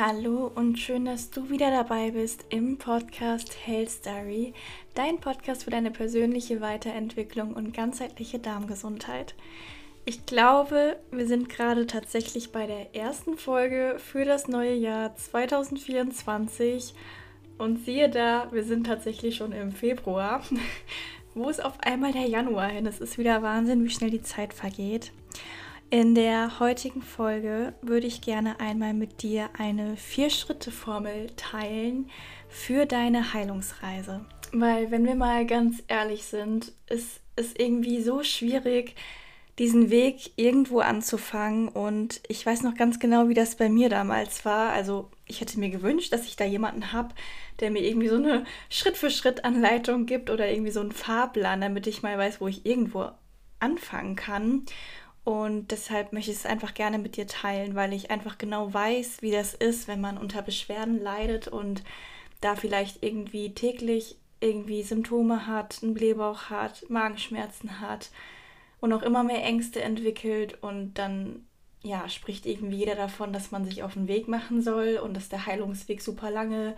Hallo und schön, dass du wieder dabei bist im Podcast Health Story, dein Podcast für deine persönliche Weiterentwicklung und ganzheitliche Darmgesundheit. Ich glaube, wir sind gerade tatsächlich bei der ersten Folge für das neue Jahr 2024 und siehe da, wir sind tatsächlich schon im Februar. Wo ist auf einmal der Januar hin? Es ist wieder Wahnsinn, wie schnell die Zeit vergeht. In der heutigen Folge würde ich gerne einmal mit dir eine Vier-Schritte-Formel teilen für deine Heilungsreise. Weil, wenn wir mal ganz ehrlich sind, ist es irgendwie so schwierig, diesen Weg irgendwo anzufangen. Und ich weiß noch ganz genau, wie das bei mir damals war. Also, ich hätte mir gewünscht, dass ich da jemanden habe, der mir irgendwie so eine Schritt-für-Schritt-Anleitung gibt oder irgendwie so einen Fahrplan, damit ich mal weiß, wo ich irgendwo anfangen kann. Und deshalb möchte ich es einfach gerne mit dir teilen, weil ich einfach genau weiß, wie das ist, wenn man unter Beschwerden leidet und da vielleicht irgendwie täglich irgendwie Symptome hat, einen Blähbauch hat, Magenschmerzen hat und auch immer mehr Ängste entwickelt. Und dann ja, spricht irgendwie jeder davon, dass man sich auf den Weg machen soll und dass der Heilungsweg super lange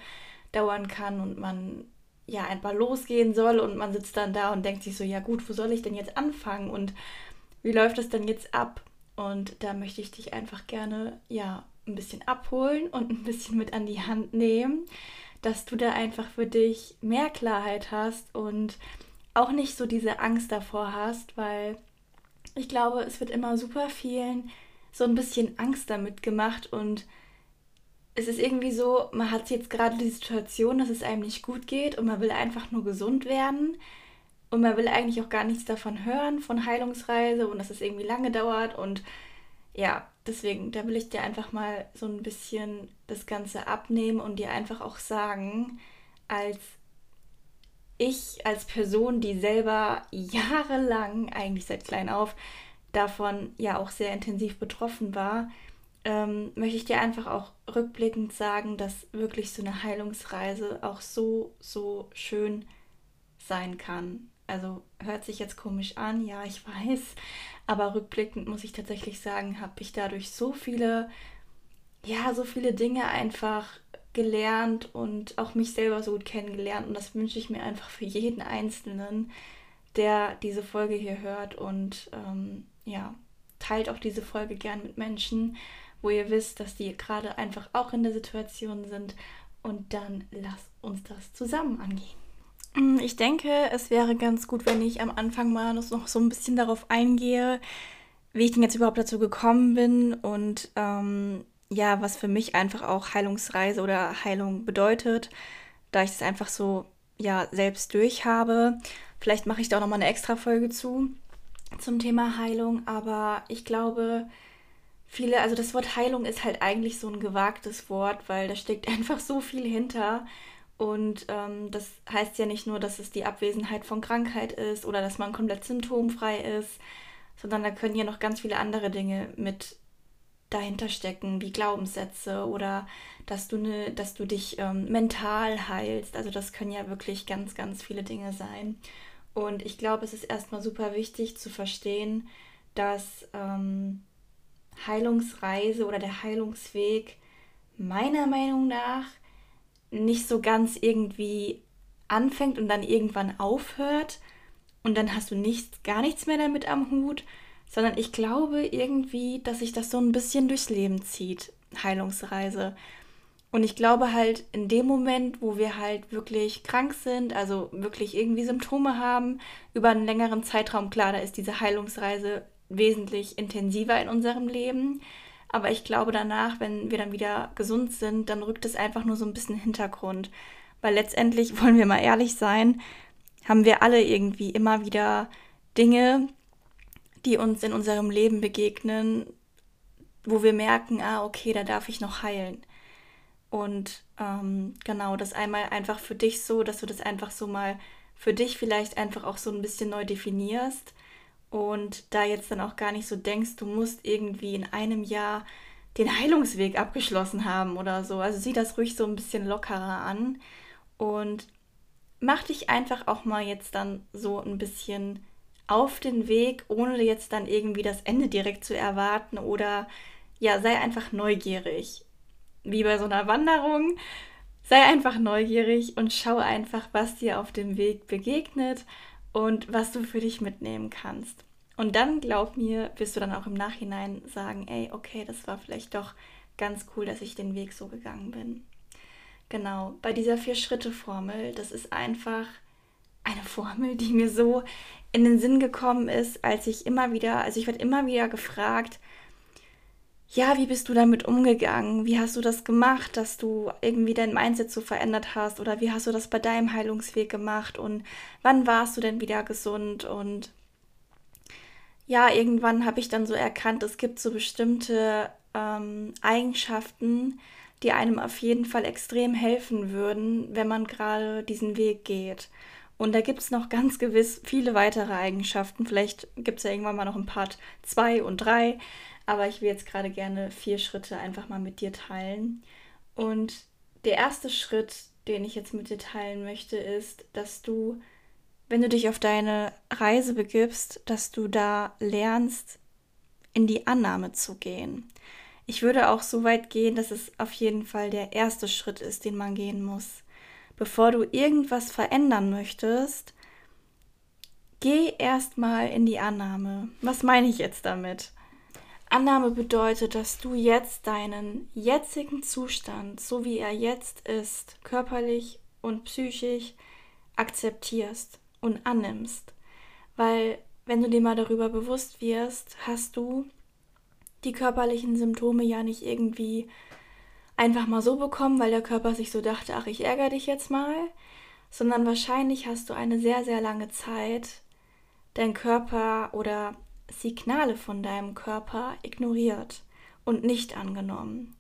dauern kann und man ja einfach losgehen soll. Und man sitzt dann da und denkt sich so, ja gut, wo soll ich denn jetzt anfangen? Und wie läuft das denn jetzt ab? Und da möchte ich dich einfach gerne, ja, ein bisschen abholen und ein bisschen mit an die Hand nehmen, dass du da einfach für dich mehr Klarheit hast und auch nicht so diese Angst davor hast, weil ich glaube, es wird immer super vielen so ein bisschen Angst damit gemacht und es ist irgendwie so, man hat jetzt gerade die Situation, dass es einem nicht gut geht und man will einfach nur gesund werden und man will eigentlich auch gar nichts davon hören, von Heilungsreise und dass es irgendwie lange dauert. Und ja, deswegen, da will ich dir einfach mal so ein bisschen das Ganze abnehmen und dir einfach auch sagen, als ich, als Person, die selber jahrelang, eigentlich seit klein auf, davon ja auch sehr intensiv betroffen war, ähm, möchte ich dir einfach auch rückblickend sagen, dass wirklich so eine Heilungsreise auch so, so schön sein kann. Also hört sich jetzt komisch an, ja, ich weiß. Aber rückblickend muss ich tatsächlich sagen, habe ich dadurch so viele, ja, so viele Dinge einfach gelernt und auch mich selber so gut kennengelernt. Und das wünsche ich mir einfach für jeden Einzelnen, der diese Folge hier hört. Und ähm, ja, teilt auch diese Folge gern mit Menschen, wo ihr wisst, dass die gerade einfach auch in der Situation sind. Und dann lasst uns das zusammen angehen. Mm, ich denke, es wäre ganz gut, wenn ich am Anfang mal noch so ein bisschen darauf eingehe, wie ich denn jetzt überhaupt dazu gekommen bin und ähm, ja, was für mich einfach auch Heilungsreise oder Heilung bedeutet, da ich es einfach so ja selbst durch habe. Vielleicht mache ich da auch noch mal eine extra Folge zu zum Thema Heilung, aber ich glaube, viele, also das Wort Heilung ist halt eigentlich so ein gewagtes Wort, weil da steckt einfach so viel hinter. Und ähm, das heißt ja nicht nur, dass es die Abwesenheit von Krankheit ist oder dass man komplett symptomfrei ist, sondern da können ja noch ganz viele andere Dinge mit dahinter stecken, wie Glaubenssätze oder dass du, ne, dass du dich ähm, mental heilst. Also das können ja wirklich ganz, ganz viele Dinge sein. Und ich glaube, es ist erstmal super wichtig zu verstehen, dass ähm, Heilungsreise oder der Heilungsweg meiner Meinung nach nicht so ganz irgendwie anfängt und dann irgendwann aufhört und dann hast du nichts, gar nichts mehr damit am Hut, sondern ich glaube irgendwie, dass sich das so ein bisschen durchs Leben zieht, Heilungsreise. Und ich glaube halt in dem Moment, wo wir halt wirklich krank sind, also wirklich irgendwie Symptome haben, über einen längeren Zeitraum, klar, da ist diese Heilungsreise wesentlich intensiver in unserem Leben. Aber ich glaube danach, wenn wir dann wieder gesund sind, dann rückt es einfach nur so ein bisschen in den Hintergrund. Weil letztendlich, wollen wir mal ehrlich sein, haben wir alle irgendwie immer wieder Dinge, die uns in unserem Leben begegnen, wo wir merken, ah, okay, da darf ich noch heilen. Und ähm, genau, das einmal einfach für dich so, dass du das einfach so mal für dich vielleicht einfach auch so ein bisschen neu definierst und da jetzt dann auch gar nicht so denkst, du musst irgendwie in einem Jahr den Heilungsweg abgeschlossen haben oder so. Also sieh das ruhig so ein bisschen lockerer an und mach dich einfach auch mal jetzt dann so ein bisschen auf den Weg, ohne jetzt dann irgendwie das Ende direkt zu erwarten oder ja, sei einfach neugierig. wie bei so einer Wanderung. Sei einfach neugierig und schau einfach, was dir auf dem Weg begegnet und was du für dich mitnehmen kannst. Und dann, glaub mir, wirst du dann auch im Nachhinein sagen, ey, okay, das war vielleicht doch ganz cool, dass ich den Weg so gegangen bin. Genau, bei dieser Vier-Schritte-Formel, das ist einfach eine Formel, die mir so in den Sinn gekommen ist, als ich immer wieder, also ich werde immer wieder gefragt, ja, wie bist du damit umgegangen? Wie hast du das gemacht, dass du irgendwie dein Mindset so verändert hast? Oder wie hast du das bei deinem Heilungsweg gemacht? Und wann warst du denn wieder gesund? Und ja, irgendwann habe ich dann so erkannt, es gibt so bestimmte ähm, Eigenschaften, die einem auf jeden Fall extrem helfen würden, wenn man gerade diesen Weg geht. Und da gibt es noch ganz gewiss viele weitere Eigenschaften. Vielleicht gibt es ja irgendwann mal noch ein Part 2 und 3. Aber ich will jetzt gerade gerne vier Schritte einfach mal mit dir teilen. Und der erste Schritt, den ich jetzt mit dir teilen möchte, ist, dass du, wenn du dich auf deine Reise begibst, dass du da lernst, in die Annahme zu gehen. Ich würde auch so weit gehen, dass es auf jeden Fall der erste Schritt ist, den man gehen muss. Bevor du irgendwas verändern möchtest, geh erstmal in die Annahme. Was meine ich jetzt damit? Annahme bedeutet, dass du jetzt deinen jetzigen Zustand, so wie er jetzt ist, körperlich und psychisch akzeptierst und annimmst. Weil wenn du dir mal darüber bewusst wirst, hast du die körperlichen Symptome ja nicht irgendwie einfach mal so bekommen, weil der Körper sich so dachte, ach, ich ärgere dich jetzt mal, sondern wahrscheinlich hast du eine sehr, sehr lange Zeit dein Körper oder Signale von deinem Körper ignoriert und nicht angenommen.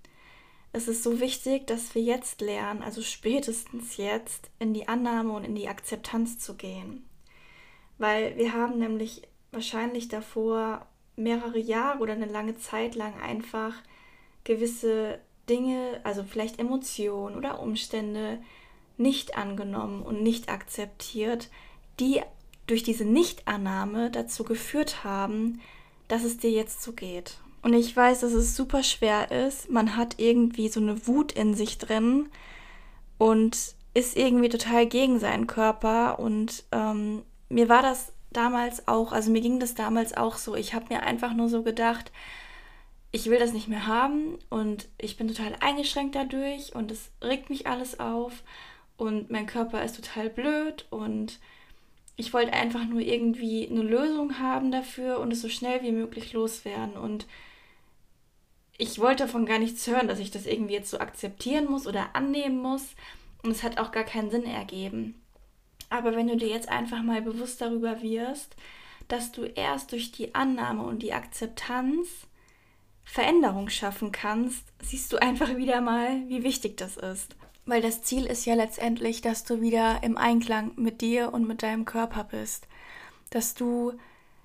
Es ist so wichtig, dass wir jetzt lernen, also spätestens jetzt, in die Annahme und in die Akzeptanz zu gehen. Weil wir haben nämlich wahrscheinlich davor mehrere Jahre oder eine lange Zeit lang einfach gewisse Dinge, also vielleicht Emotionen oder Umstände nicht angenommen und nicht akzeptiert, die durch diese Nichtannahme dazu geführt haben, dass es dir jetzt so geht. Und ich weiß, dass es super schwer ist. Man hat irgendwie so eine Wut in sich drin und ist irgendwie total gegen seinen Körper. Und ähm, mir war das damals auch, also mir ging das damals auch so. Ich habe mir einfach nur so gedacht, ich will das nicht mehr haben und ich bin total eingeschränkt dadurch und es regt mich alles auf und mein Körper ist total blöd und ich wollte einfach nur irgendwie eine Lösung haben dafür und es so schnell wie möglich loswerden. Und ich wollte davon gar nichts hören, dass ich das irgendwie jetzt so akzeptieren muss oder annehmen muss. Und es hat auch gar keinen Sinn ergeben. Aber wenn du dir jetzt einfach mal bewusst darüber wirst, dass du erst durch die Annahme und die Akzeptanz Veränderung schaffen kannst, siehst du einfach wieder mal, wie wichtig das ist. Weil das Ziel ist ja letztendlich, dass du wieder im Einklang mit dir und mit deinem Körper bist. Dass du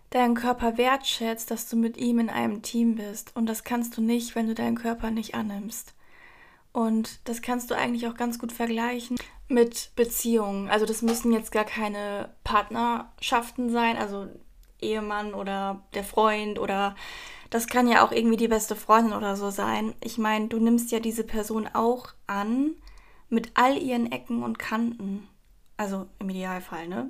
deinen Körper wertschätzt, dass du mit ihm in einem Team bist. Und das kannst du nicht, wenn du deinen Körper nicht annimmst. Und das kannst du eigentlich auch ganz gut vergleichen mit Beziehungen. Also das müssen jetzt gar keine Partnerschaften sein, also Ehemann oder der Freund oder das kann ja auch irgendwie die beste Freundin oder so sein. Ich meine, du nimmst ja diese Person auch an mit all ihren Ecken und Kanten. Also im Idealfall, ne?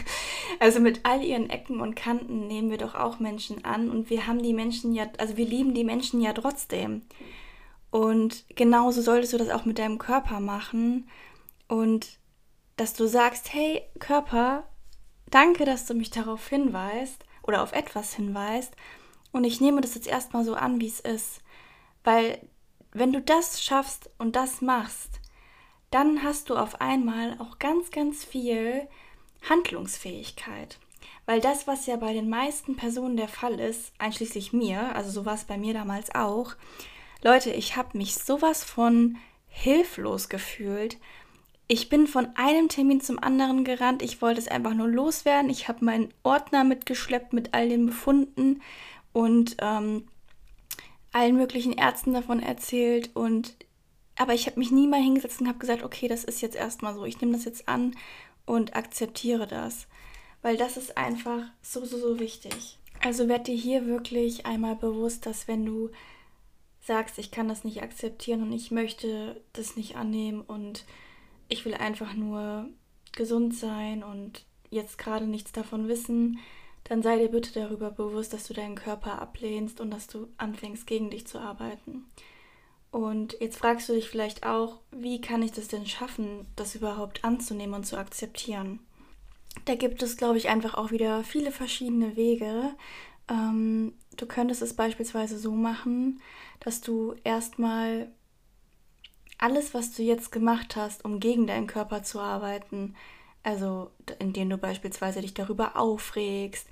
also mit all ihren Ecken und Kanten nehmen wir doch auch Menschen an und wir haben die Menschen ja, also wir lieben die Menschen ja trotzdem. Und genauso solltest du das auch mit deinem Körper machen und dass du sagst, hey Körper, danke, dass du mich darauf hinweist oder auf etwas hinweist und ich nehme das jetzt erstmal so an, wie es ist. Weil wenn du das schaffst und das machst, dann hast du auf einmal auch ganz, ganz viel Handlungsfähigkeit. Weil das, was ja bei den meisten Personen der Fall ist, einschließlich mir, also so war es bei mir damals auch, Leute, ich habe mich sowas von hilflos gefühlt. Ich bin von einem Termin zum anderen gerannt. Ich wollte es einfach nur loswerden. Ich habe meinen Ordner mitgeschleppt mit all den Befunden und ähm, allen möglichen Ärzten davon erzählt. Und aber ich habe mich nie mal hingesetzt und habe gesagt, okay, das ist jetzt erstmal so, ich nehme das jetzt an und akzeptiere das. Weil das ist einfach so, so, so wichtig. Also werd dir hier wirklich einmal bewusst, dass wenn du sagst, ich kann das nicht akzeptieren und ich möchte das nicht annehmen und ich will einfach nur gesund sein und jetzt gerade nichts davon wissen, dann sei dir bitte darüber bewusst, dass du deinen Körper ablehnst und dass du anfängst, gegen dich zu arbeiten. Und jetzt fragst du dich vielleicht auch, wie kann ich das denn schaffen, das überhaupt anzunehmen und zu akzeptieren? Da gibt es, glaube ich, einfach auch wieder viele verschiedene Wege. Ähm, du könntest es beispielsweise so machen, dass du erstmal alles, was du jetzt gemacht hast, um gegen deinen Körper zu arbeiten, also indem du beispielsweise dich darüber aufregst,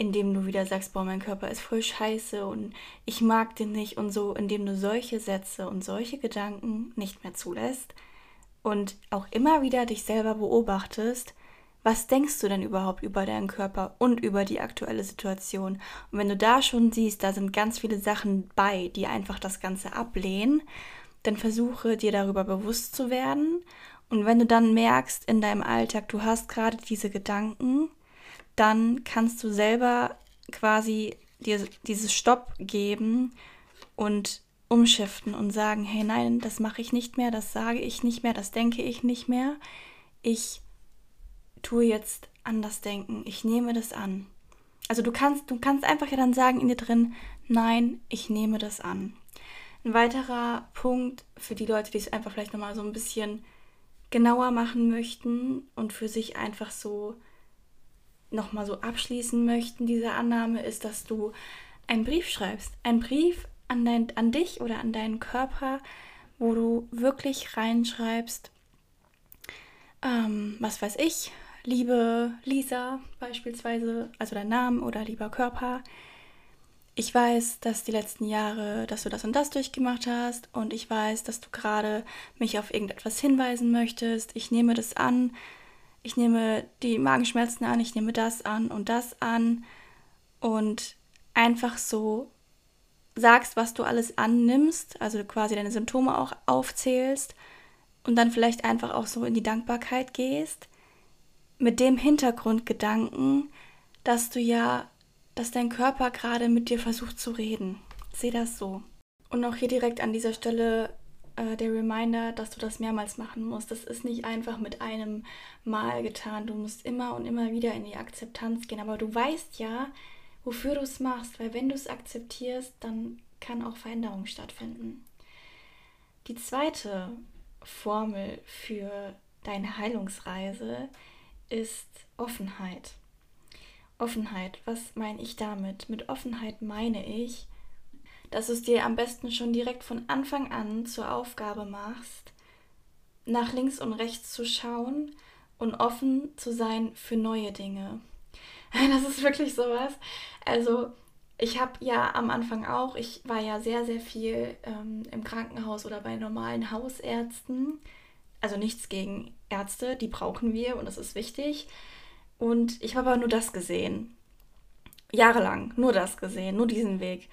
indem du wieder sagst, boah, mein Körper ist voll scheiße und ich mag den nicht und so, indem du solche Sätze und solche Gedanken nicht mehr zulässt und auch immer wieder dich selber beobachtest, was denkst du denn überhaupt über deinen Körper und über die aktuelle Situation? Und wenn du da schon siehst, da sind ganz viele Sachen bei, die einfach das Ganze ablehnen, dann versuche dir darüber bewusst zu werden. Und wenn du dann merkst in deinem Alltag, du hast gerade diese Gedanken, dann kannst du selber quasi dir dieses Stopp geben und umschiften und sagen, hey nein, das mache ich nicht mehr, das sage ich nicht mehr, das denke ich nicht mehr. Ich tue jetzt anders denken, ich nehme das an. Also du kannst, du kannst einfach ja dann sagen in dir drin, nein, ich nehme das an. Ein weiterer Punkt für die Leute, die es einfach vielleicht nochmal so ein bisschen genauer machen möchten und für sich einfach so nochmal so abschließen möchten, diese Annahme, ist, dass du einen Brief schreibst. Ein Brief an, dein, an dich oder an deinen Körper, wo du wirklich reinschreibst, ähm, was weiß ich, liebe Lisa beispielsweise, also dein Name oder lieber Körper, ich weiß, dass die letzten Jahre, dass du das und das durchgemacht hast und ich weiß, dass du gerade mich auf irgendetwas hinweisen möchtest. Ich nehme das an. Ich nehme die Magenschmerzen an, ich nehme das an und das an und einfach so sagst, was du alles annimmst, also quasi deine Symptome auch aufzählst und dann vielleicht einfach auch so in die Dankbarkeit gehst mit dem Hintergrundgedanken, dass du ja, dass dein Körper gerade mit dir versucht zu reden. Seh das so. Und auch hier direkt an dieser Stelle äh, der Reminder, dass du das mehrmals machen musst. Das ist nicht einfach mit einem Mal getan. Du musst immer und immer wieder in die Akzeptanz gehen. Aber du weißt ja, wofür du es machst, weil wenn du es akzeptierst, dann kann auch Veränderung stattfinden. Die zweite Formel für deine Heilungsreise ist Offenheit. Offenheit, was meine ich damit? Mit Offenheit meine ich, dass du es dir am besten schon direkt von Anfang an zur Aufgabe machst, nach links und rechts zu schauen und offen zu sein für neue Dinge. Das ist wirklich sowas. Also ich habe ja am Anfang auch, ich war ja sehr, sehr viel ähm, im Krankenhaus oder bei normalen Hausärzten also nichts gegen Ärzte, die brauchen wir und das ist wichtig. Und ich habe aber nur das gesehen. Jahrelang nur das gesehen, nur diesen Weg.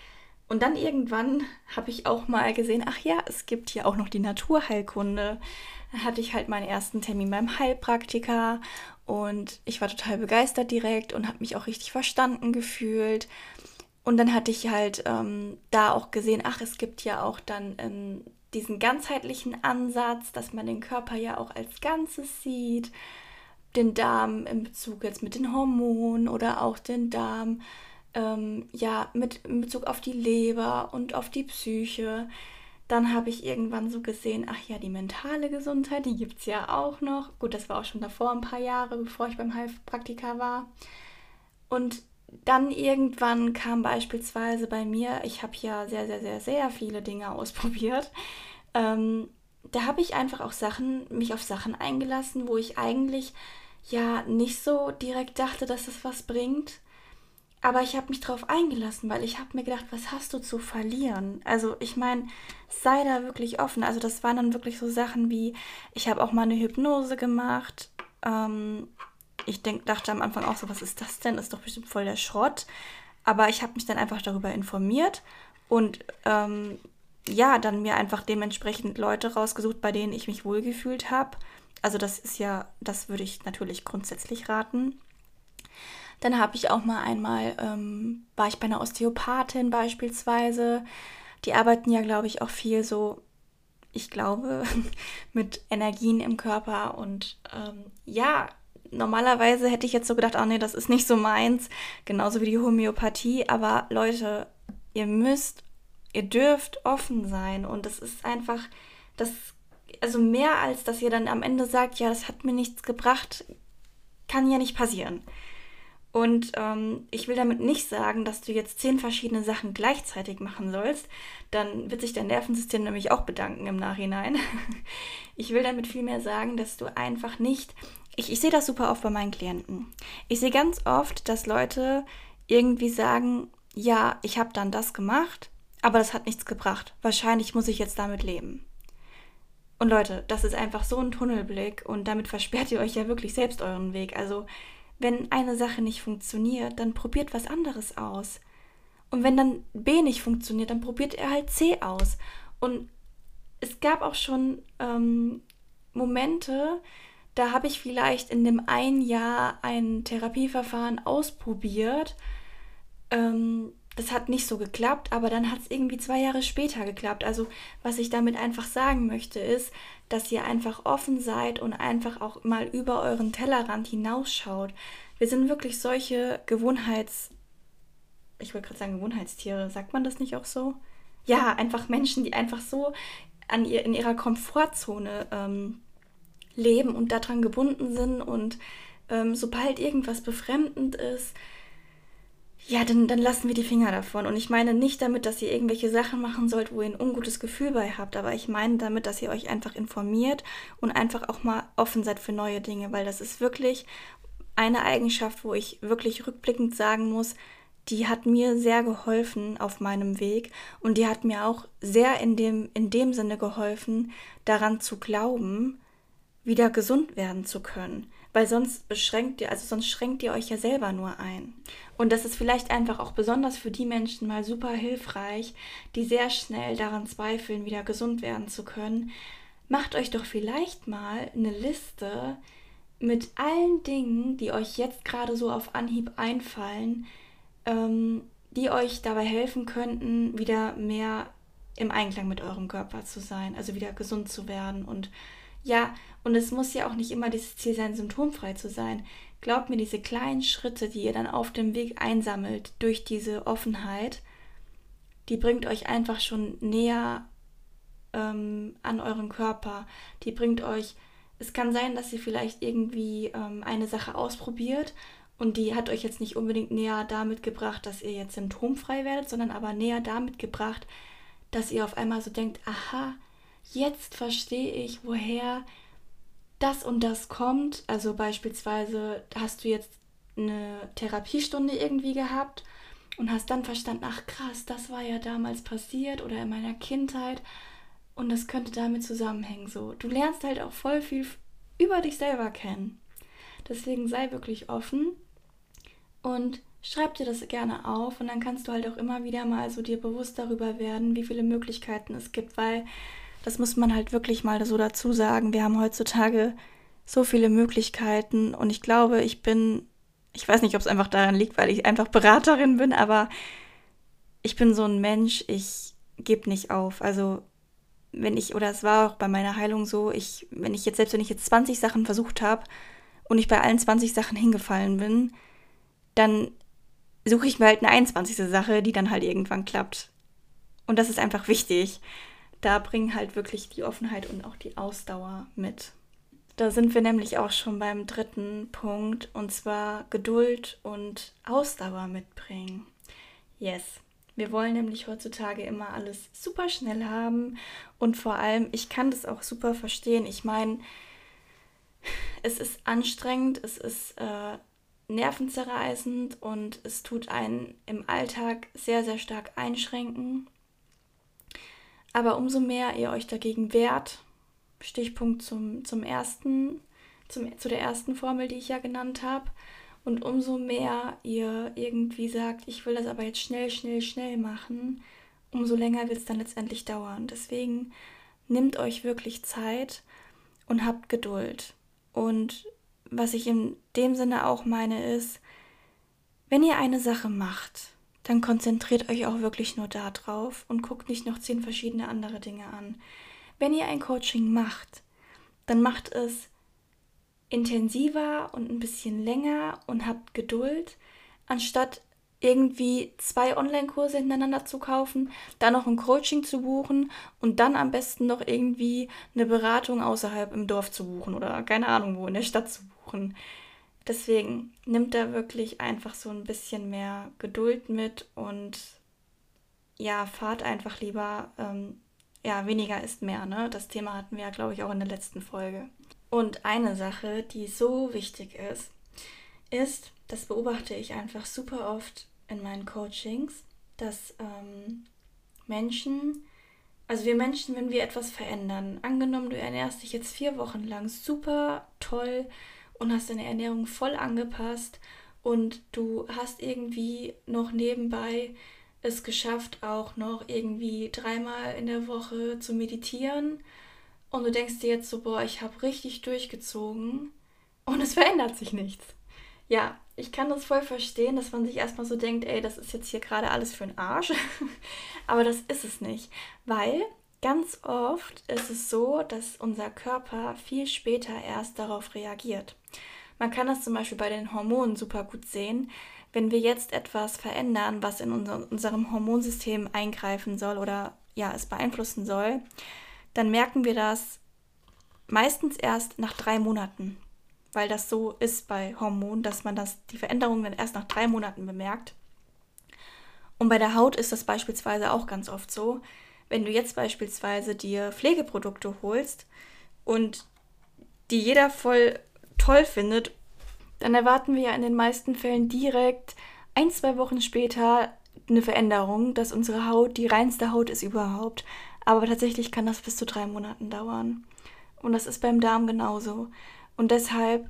Und dann irgendwann habe ich auch mal gesehen, ach ja, es gibt hier auch noch die Naturheilkunde. Da hatte ich halt meinen ersten Termin beim Heilpraktiker und ich war total begeistert direkt und habe mich auch richtig verstanden gefühlt. Und dann hatte ich halt ähm, da auch gesehen, ach, es gibt ja auch dann ähm, diesen ganzheitlichen Ansatz, dass man den Körper ja auch als Ganzes sieht, den Darm in Bezug jetzt mit den Hormonen oder auch den Darm ähm, ja mit in Bezug auf die Leber und auf die Psyche. Dann habe ich irgendwann so gesehen, ach ja, die mentale Gesundheit, die gibt es ja auch noch. Gut, das war auch schon davor ein paar Jahre, bevor ich beim Heilpraktiker war. Und dann irgendwann kam beispielsweise bei mir, ich habe ja sehr, sehr, sehr, sehr viele Dinge ausprobiert. Ähm, da habe ich einfach auch Sachen, mich auf Sachen eingelassen, wo ich eigentlich ja nicht so direkt dachte, dass es was bringt. Aber ich habe mich darauf eingelassen, weil ich habe mir gedacht, was hast du zu verlieren? Also ich meine, sei da wirklich offen. Also das waren dann wirklich so Sachen wie, ich habe auch mal eine Hypnose gemacht. Ähm, ich denk, dachte am Anfang auch so, was ist das denn? Ist doch bestimmt voll der Schrott. Aber ich habe mich dann einfach darüber informiert und ähm, ja, dann mir einfach dementsprechend Leute rausgesucht, bei denen ich mich wohlgefühlt habe. Also das ist ja, das würde ich natürlich grundsätzlich raten. Dann habe ich auch mal einmal, ähm, war ich bei einer Osteopathin beispielsweise, die arbeiten ja, glaube ich, auch viel so, ich glaube, mit Energien im Körper. Und ähm, ja, normalerweise hätte ich jetzt so gedacht, oh nee, das ist nicht so meins, genauso wie die Homöopathie. Aber Leute, ihr müsst, ihr dürft offen sein. Und das ist einfach, das, also mehr als, dass ihr dann am Ende sagt, ja, das hat mir nichts gebracht, kann ja nicht passieren. Und ähm, ich will damit nicht sagen, dass du jetzt zehn verschiedene Sachen gleichzeitig machen sollst. Dann wird sich dein Nervensystem nämlich auch bedanken im Nachhinein. ich will damit vielmehr sagen, dass du einfach nicht. Ich, ich sehe das super oft bei meinen Klienten. Ich sehe ganz oft, dass Leute irgendwie sagen, ja, ich habe dann das gemacht, aber das hat nichts gebracht. Wahrscheinlich muss ich jetzt damit leben. Und Leute, das ist einfach so ein Tunnelblick und damit versperrt ihr euch ja wirklich selbst euren Weg. Also wenn eine Sache nicht funktioniert, dann probiert was anderes aus. Und wenn dann B nicht funktioniert, dann probiert er halt C aus. Und es gab auch schon ähm, Momente, da habe ich vielleicht in dem einen Jahr ein Therapieverfahren ausprobiert. Ähm, das hat nicht so geklappt, aber dann hat es irgendwie zwei Jahre später geklappt. Also was ich damit einfach sagen möchte, ist, dass ihr einfach offen seid und einfach auch mal über euren Tellerrand hinausschaut. Wir sind wirklich solche Gewohnheits... Ich wollte gerade sagen Gewohnheitstiere, sagt man das nicht auch so? Ja, einfach Menschen, die einfach so an ihr, in ihrer Komfortzone ähm, leben und daran gebunden sind und ähm, sobald irgendwas befremdend ist, ja, dann, dann lassen wir die Finger davon. Und ich meine nicht damit, dass ihr irgendwelche Sachen machen sollt, wo ihr ein ungutes Gefühl bei habt, aber ich meine damit, dass ihr euch einfach informiert und einfach auch mal offen seid für neue Dinge, weil das ist wirklich eine Eigenschaft, wo ich wirklich rückblickend sagen muss, die hat mir sehr geholfen auf meinem Weg und die hat mir auch sehr in dem, in dem Sinne geholfen, daran zu glauben, wieder gesund werden zu können weil sonst beschränkt ihr, also sonst schränkt ihr euch ja selber nur ein. Und das ist vielleicht einfach auch besonders für die Menschen mal super hilfreich, die sehr schnell daran zweifeln, wieder gesund werden zu können. Macht euch doch vielleicht mal eine Liste mit allen Dingen, die euch jetzt gerade so auf Anhieb einfallen, ähm, die euch dabei helfen könnten, wieder mehr im Einklang mit eurem Körper zu sein, also wieder gesund zu werden und ja, und es muss ja auch nicht immer dieses Ziel sein, symptomfrei zu sein. Glaubt mir, diese kleinen Schritte, die ihr dann auf dem Weg einsammelt durch diese Offenheit, die bringt euch einfach schon näher ähm, an euren Körper. Die bringt euch, es kann sein, dass ihr vielleicht irgendwie ähm, eine Sache ausprobiert und die hat euch jetzt nicht unbedingt näher damit gebracht, dass ihr jetzt symptomfrei werdet, sondern aber näher damit gebracht, dass ihr auf einmal so denkt, aha, jetzt verstehe ich, woher das und das kommt. Also beispielsweise hast du jetzt eine Therapiestunde irgendwie gehabt und hast dann verstanden, ach krass, das war ja damals passiert oder in meiner Kindheit und das könnte damit zusammenhängen. So, du lernst halt auch voll viel über dich selber kennen. Deswegen sei wirklich offen und schreib dir das gerne auf und dann kannst du halt auch immer wieder mal so dir bewusst darüber werden, wie viele Möglichkeiten es gibt, weil das muss man halt wirklich mal so dazu sagen. Wir haben heutzutage so viele Möglichkeiten und ich glaube, ich bin, ich weiß nicht, ob es einfach daran liegt, weil ich einfach Beraterin bin, aber ich bin so ein Mensch, ich gebe nicht auf. Also wenn ich, oder es war auch bei meiner Heilung so, ich, wenn ich jetzt, selbst wenn ich jetzt 20 Sachen versucht habe und ich bei allen 20 Sachen hingefallen bin, dann suche ich mir halt eine 21. Sache, die dann halt irgendwann klappt. Und das ist einfach wichtig da bringen halt wirklich die Offenheit und auch die Ausdauer mit. Da sind wir nämlich auch schon beim dritten Punkt und zwar Geduld und Ausdauer mitbringen. Yes. Wir wollen nämlich heutzutage immer alles super schnell haben und vor allem, ich kann das auch super verstehen. Ich meine, es ist anstrengend, es ist äh, nervenzerreißend und es tut einen im Alltag sehr, sehr stark einschränken. Aber umso mehr ihr euch dagegen wehrt, Stichpunkt zum, zum ersten, zum, zu der ersten Formel, die ich ja genannt habe, und umso mehr ihr irgendwie sagt, ich will das aber jetzt schnell, schnell, schnell machen, umso länger wird es dann letztendlich dauern. Deswegen nehmt euch wirklich Zeit und habt Geduld. Und was ich in dem Sinne auch meine ist, wenn ihr eine Sache macht, dann konzentriert euch auch wirklich nur da drauf und guckt nicht noch zehn verschiedene andere Dinge an. Wenn ihr ein Coaching macht, dann macht es intensiver und ein bisschen länger und habt Geduld, anstatt irgendwie zwei Online-Kurse hintereinander zu kaufen, dann noch ein Coaching zu buchen und dann am besten noch irgendwie eine Beratung außerhalb im Dorf zu buchen oder keine Ahnung wo, in der Stadt zu buchen. Deswegen nimmt da wirklich einfach so ein bisschen mehr Geduld mit und ja, fahrt einfach lieber, ähm, ja, weniger ist mehr, ne? Das Thema hatten wir ja, glaube ich, auch in der letzten Folge. Und eine Sache, die so wichtig ist, ist, das beobachte ich einfach super oft in meinen Coachings, dass ähm, Menschen, also wir Menschen, wenn wir etwas verändern, angenommen, du ernährst dich jetzt vier Wochen lang super toll und hast deine Ernährung voll angepasst und du hast irgendwie noch nebenbei es geschafft, auch noch irgendwie dreimal in der Woche zu meditieren und du denkst dir jetzt so, boah, ich habe richtig durchgezogen und es verändert sich nichts. Ja, ich kann das voll verstehen, dass man sich erstmal so denkt, ey, das ist jetzt hier gerade alles für den Arsch. Aber das ist es nicht, weil ganz oft ist es so, dass unser Körper viel später erst darauf reagiert. Man kann das zum Beispiel bei den Hormonen super gut sehen. Wenn wir jetzt etwas verändern, was in unser, unserem Hormonsystem eingreifen soll oder ja, es beeinflussen soll, dann merken wir das meistens erst nach drei Monaten, weil das so ist bei Hormonen, dass man das, die Veränderungen dann erst nach drei Monaten bemerkt. Und bei der Haut ist das beispielsweise auch ganz oft so. Wenn du jetzt beispielsweise dir Pflegeprodukte holst und die jeder voll toll findet, dann erwarten wir ja in den meisten Fällen direkt ein, zwei Wochen später eine Veränderung, dass unsere Haut die reinste Haut ist überhaupt. Aber tatsächlich kann das bis zu drei Monaten dauern. Und das ist beim Darm genauso. Und deshalb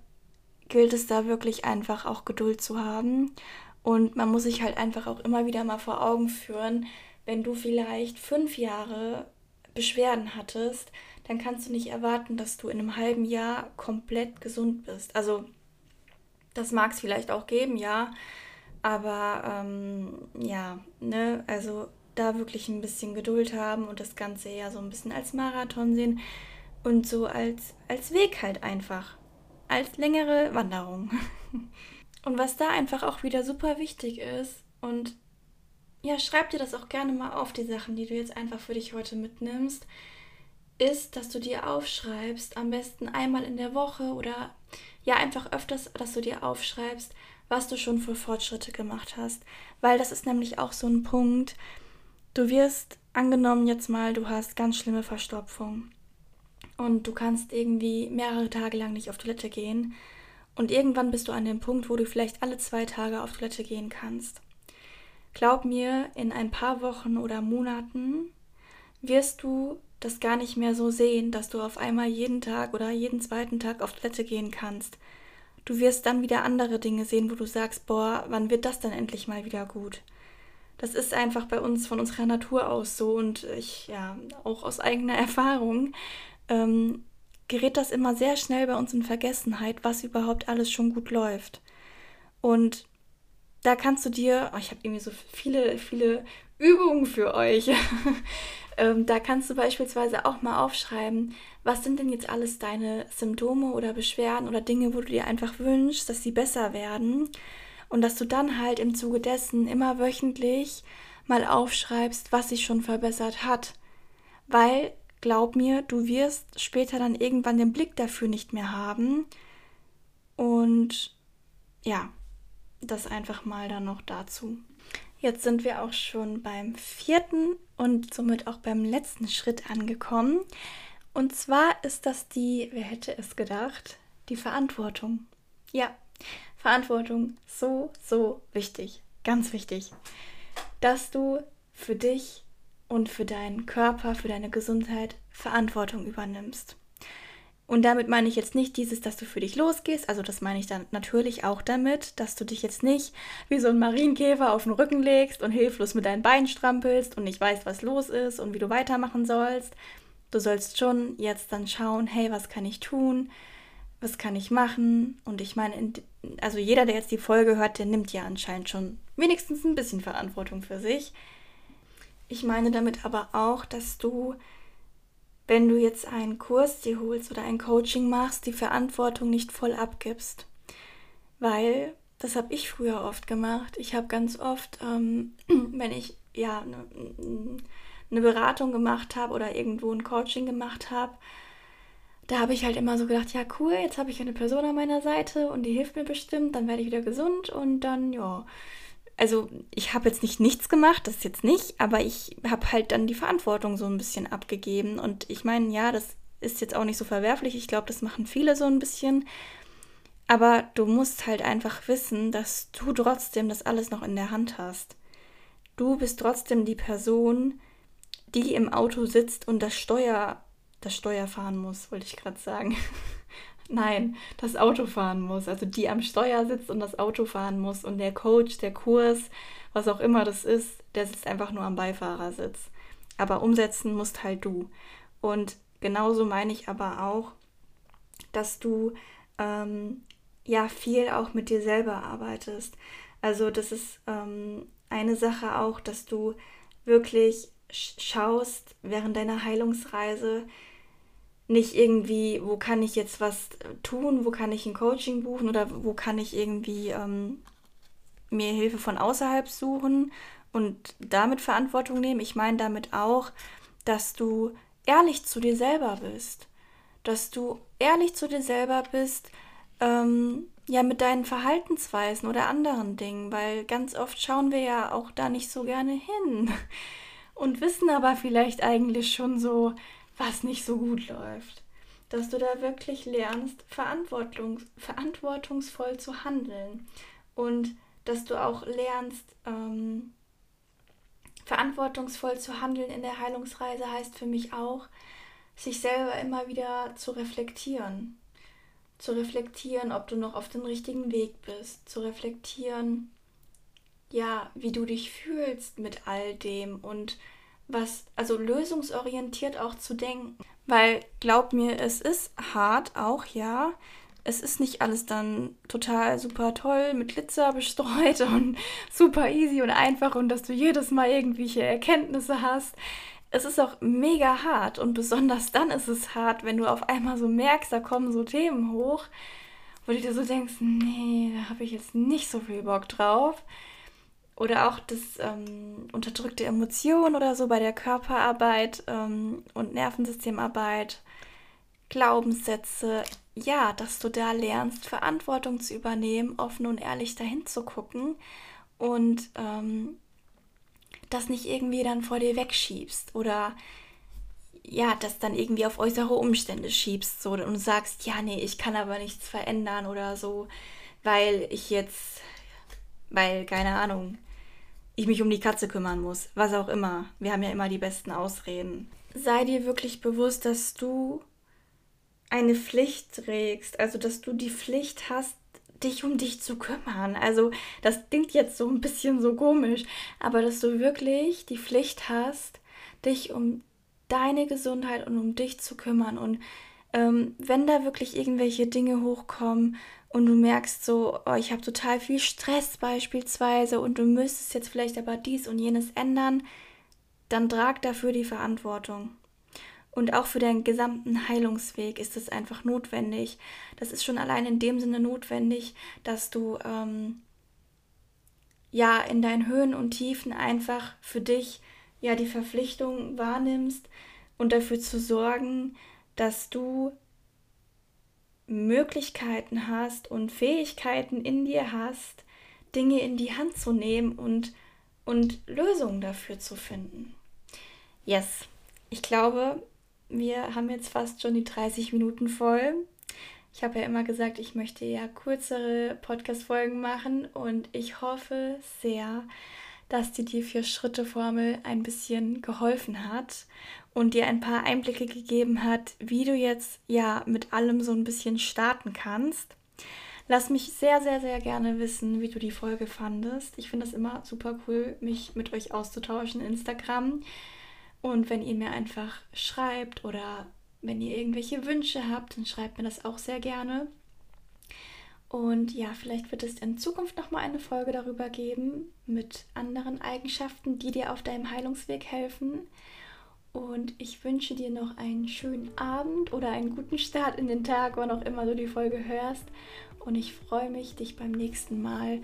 gilt es da wirklich einfach auch Geduld zu haben. Und man muss sich halt einfach auch immer wieder mal vor Augen führen, wenn du vielleicht fünf Jahre Beschwerden hattest, dann kannst du nicht erwarten, dass du in einem halben Jahr komplett gesund bist. Also das mag es vielleicht auch geben, ja. Aber ähm, ja, ne, also da wirklich ein bisschen Geduld haben und das Ganze eher so ein bisschen als Marathon sehen und so als, als Weg halt einfach. Als längere Wanderung. Und was da einfach auch wieder super wichtig ist und ja, schreib dir das auch gerne mal auf, die Sachen, die du jetzt einfach für dich heute mitnimmst, ist, dass du dir aufschreibst, am besten einmal in der Woche oder ja, einfach öfters, dass du dir aufschreibst, was du schon für Fortschritte gemacht hast. Weil das ist nämlich auch so ein Punkt, Du wirst, angenommen jetzt mal, du hast ganz schlimme Verstopfung und du kannst irgendwie mehrere Tage lang nicht auf Toilette gehen und irgendwann bist du an dem Punkt, wo du vielleicht alle zwei Tage auf Toilette gehen kannst. Glaub mir, in ein paar Wochen oder Monaten wirst du das gar nicht mehr so sehen, dass du auf einmal jeden Tag oder jeden zweiten Tag auf Toilette gehen kannst. Du wirst dann wieder andere Dinge sehen, wo du sagst, boah, wann wird das dann endlich mal wieder gut? das ist einfach bei uns von unserer Natur aus so und ich, ja, auch aus eigener Erfahrung, ähm, gerät das immer sehr schnell bei uns in Vergessenheit, was überhaupt alles schon gut läuft. Und da kannst du dir, oh, ich habe irgendwie so viele, viele Übungen für euch. ähm, da kannst du beispielsweise auch mal aufschreiben, was sind denn jetzt alles deine Symptome oder Beschwerden oder Dinge, wo du dir einfach wünschst, dass sie besser werden und dass du dann halt im Zuge dessen immer wöchentlich mal aufschreibst, was sich schon verbessert hat. Weil, glaub mir, du wirst später dann irgendwann den Blick dafür nicht mehr haben. Und ja, das einfach mal dann noch dazu. Jetzt sind wir auch schon beim vierten und somit auch beim letzten Schritt angekommen. Und zwar ist das die, wer hätte es gedacht, die Verantwortung. Ja, Verantwortung so, so wichtig. Ganz wichtig. Dass du für dich und für deinen Körper, für deine Gesundheit Verantwortung übernimmst. Und damit meine ich jetzt nicht dieses, dass du für dich losgehst, also das meine ich dann natürlich auch damit, dass du dich jetzt nicht wie so ein Marienkäfer auf den Rücken legst und hilflos mit deinen Beinen strampelst und nicht weißt, was los ist und wie du weitermachen sollst. Du sollst schon jetzt dann schauen, hey, was kann ich tun? Was kann ich machen? Und ich meine, in, also jeder, der jetzt die Folge hört, der nimmt ja anscheinend schon wenigstens ein bisschen Verantwortung für sich. Ich meine damit aber auch, dass du, wenn du jetzt einen Kurs dir holst oder ein Coaching machst, die Verantwortung nicht voll abgibst. Weil, das habe ich früher oft gemacht. Ich habe ganz oft, ähm, wenn ich ja eine ne Beratung gemacht habe oder irgendwo ein Coaching gemacht habe, da habe ich halt immer so gedacht, ja cool, jetzt habe ich eine Person an meiner Seite und die hilft mir bestimmt, dann werde ich wieder gesund und dann, ja. Also ich habe jetzt nicht nichts gemacht, das jetzt nicht, aber ich habe halt dann die Verantwortung so ein bisschen abgegeben. Und ich meine, ja, das ist jetzt auch nicht so verwerflich. Ich glaube, das machen viele so ein bisschen. Aber du musst halt einfach wissen, dass du trotzdem das alles noch in der Hand hast. Du bist trotzdem die Person, die im Auto sitzt und das Steuer das Steuer fahren muss, wollte ich gerade sagen. Nein, das Auto fahren muss. Also die am Steuer sitzt und das Auto fahren muss. Und der Coach, der Kurs, was auch immer das ist, der sitzt einfach nur am Beifahrersitz. Aber umsetzen musst halt du. Und genauso meine ich aber auch, dass du ähm, ja viel auch mit dir selber arbeitest. Also das ist ähm, eine Sache auch, dass du wirklich schaust während deiner Heilungsreise, nicht irgendwie, wo kann ich jetzt was tun, wo kann ich ein Coaching buchen oder wo kann ich irgendwie ähm, mir Hilfe von außerhalb suchen und damit Verantwortung nehmen. Ich meine damit auch, dass du ehrlich zu dir selber bist. Dass du ehrlich zu dir selber bist, ähm, ja, mit deinen Verhaltensweisen oder anderen Dingen, weil ganz oft schauen wir ja auch da nicht so gerne hin und wissen aber vielleicht eigentlich schon so, was nicht so gut läuft. Dass du da wirklich lernst, Verantwortung, verantwortungsvoll zu handeln. Und dass du auch lernst, ähm, verantwortungsvoll zu handeln in der Heilungsreise heißt für mich auch, sich selber immer wieder zu reflektieren. Zu reflektieren, ob du noch auf dem richtigen Weg bist. Zu reflektieren, ja, wie du dich fühlst mit all dem und was, also lösungsorientiert auch zu denken. Weil glaub mir, es ist hart auch, ja. Es ist nicht alles dann total super toll mit Glitzer bestreut und super easy und einfach und dass du jedes Mal irgendwelche Erkenntnisse hast. Es ist auch mega hart und besonders dann ist es hart, wenn du auf einmal so merkst, da kommen so Themen hoch, wo du dir so denkst, nee, da habe ich jetzt nicht so viel Bock drauf. Oder auch das ähm, unterdrückte Emotionen oder so bei der Körperarbeit ähm, und Nervensystemarbeit, Glaubenssätze. Ja, dass du da lernst, Verantwortung zu übernehmen, offen und ehrlich dahin zu gucken und ähm, das nicht irgendwie dann vor dir wegschiebst oder ja, das dann irgendwie auf äußere Umstände schiebst so, und sagst, ja, nee, ich kann aber nichts verändern oder so, weil ich jetzt, weil, keine Ahnung, ich mich um die Katze kümmern muss, was auch immer. Wir haben ja immer die besten Ausreden. Sei dir wirklich bewusst, dass du eine Pflicht trägst, also dass du die Pflicht hast, dich um dich zu kümmern. Also das klingt jetzt so ein bisschen so komisch, aber dass du wirklich die Pflicht hast, dich um deine Gesundheit und um dich zu kümmern. Und ähm, wenn da wirklich irgendwelche Dinge hochkommen, und du merkst so, oh, ich habe total viel Stress beispielsweise und du müsstest jetzt vielleicht aber dies und jenes ändern, dann trag dafür die Verantwortung. Und auch für deinen gesamten Heilungsweg ist es einfach notwendig. Das ist schon allein in dem Sinne notwendig, dass du ähm, ja in deinen Höhen und Tiefen einfach für dich ja die Verpflichtung wahrnimmst und dafür zu sorgen, dass du Möglichkeiten hast und Fähigkeiten in dir hast, Dinge in die Hand zu nehmen und, und Lösungen dafür zu finden. Yes, ich glaube, wir haben jetzt fast schon die 30 Minuten voll. Ich habe ja immer gesagt, ich möchte ja kürzere Podcast-Folgen machen und ich hoffe sehr, dass dir die Vier-Schritte-Formel ein bisschen geholfen hat und dir ein paar Einblicke gegeben hat, wie du jetzt ja mit allem so ein bisschen starten kannst. Lass mich sehr, sehr, sehr gerne wissen, wie du die Folge fandest. Ich finde es immer super cool, mich mit euch auszutauschen in Instagram. Und wenn ihr mir einfach schreibt oder wenn ihr irgendwelche Wünsche habt, dann schreibt mir das auch sehr gerne. Und ja, vielleicht wird es in Zukunft nochmal eine Folge darüber geben mit anderen Eigenschaften, die dir auf deinem Heilungsweg helfen. Und ich wünsche dir noch einen schönen Abend oder einen guten Start in den Tag, wann auch immer du die Folge hörst. Und ich freue mich, dich beim nächsten Mal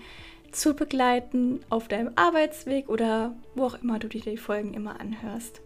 zu begleiten auf deinem Arbeitsweg oder wo auch immer du dir die Folgen immer anhörst.